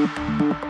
Boop, boop, boop.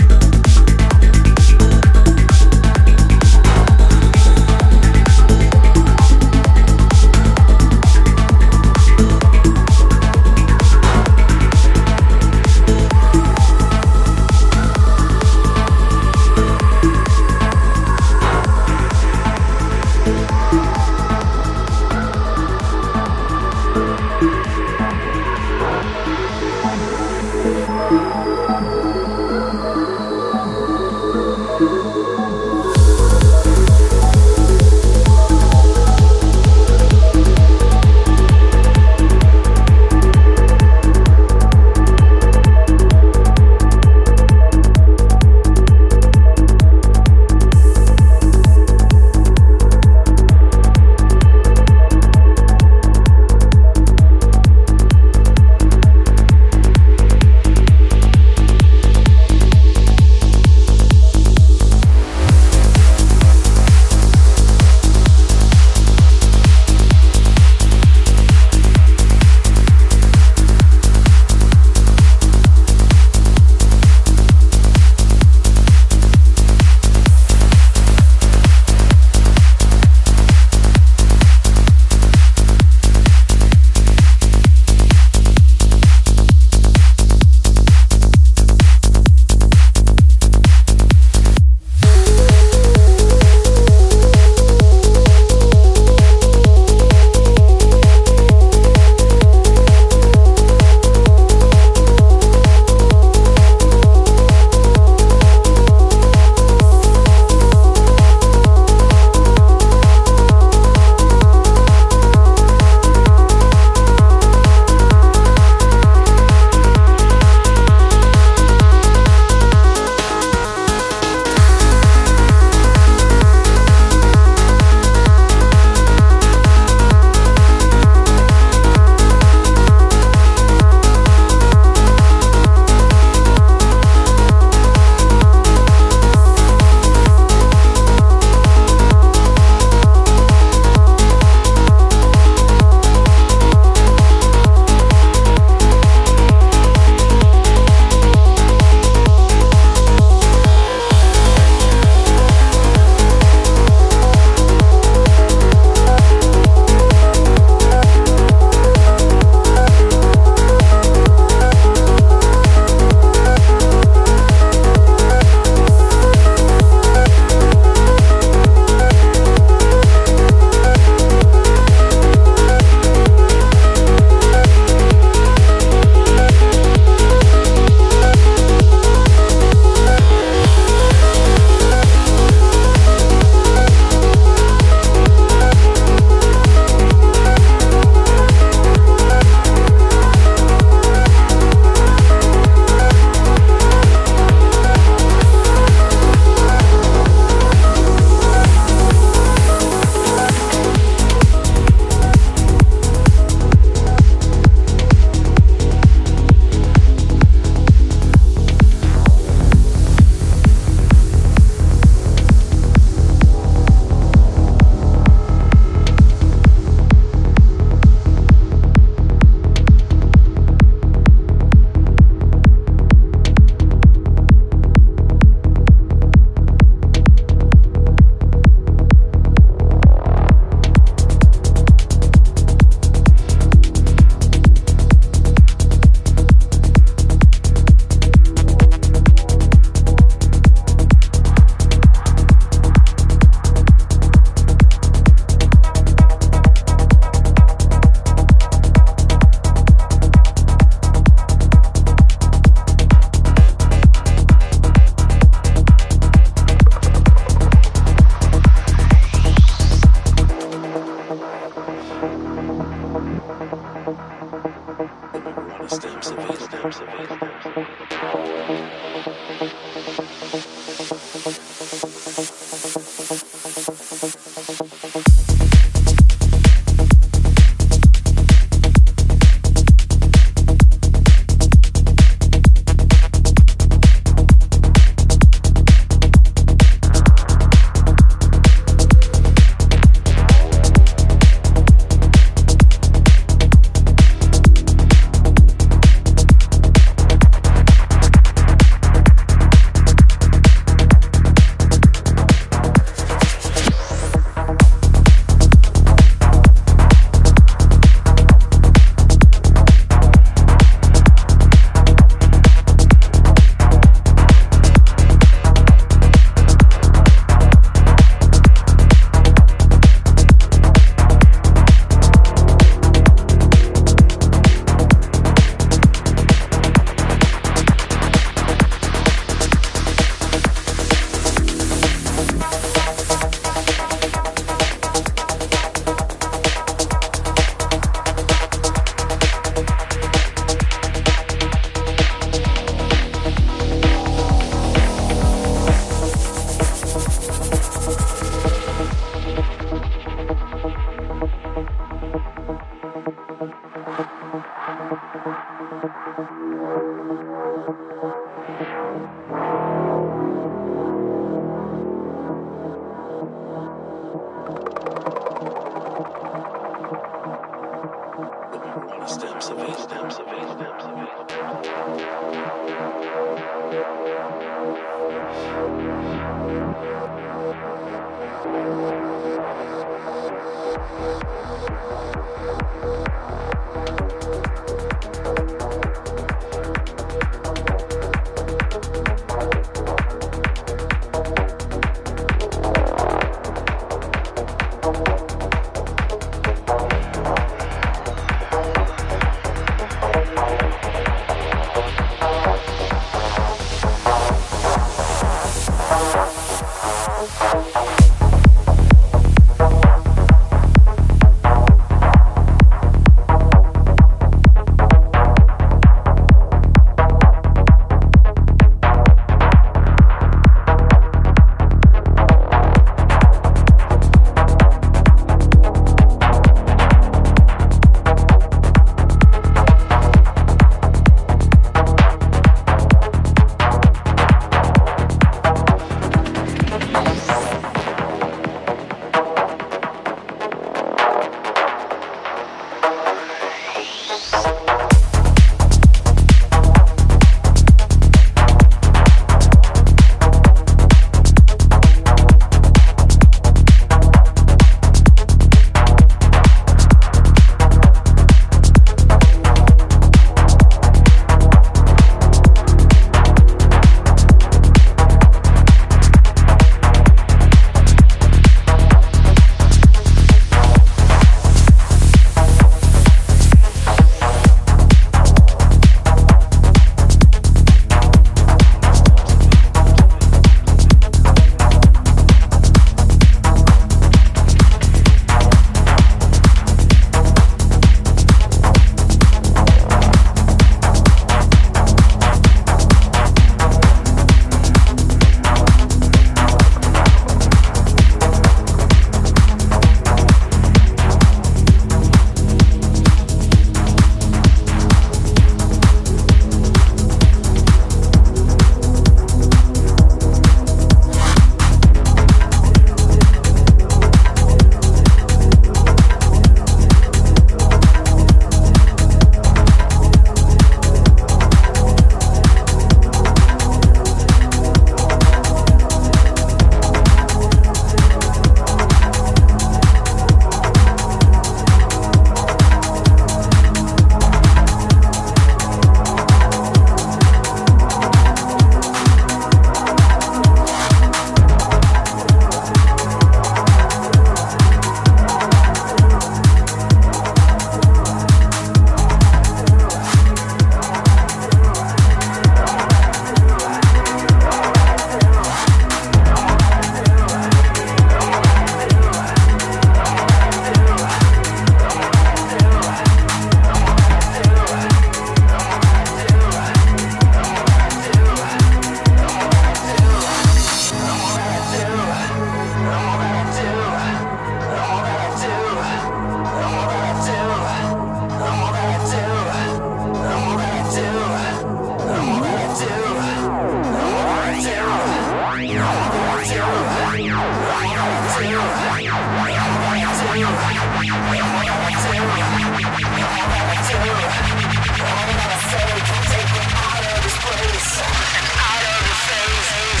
out of this place, out of the face.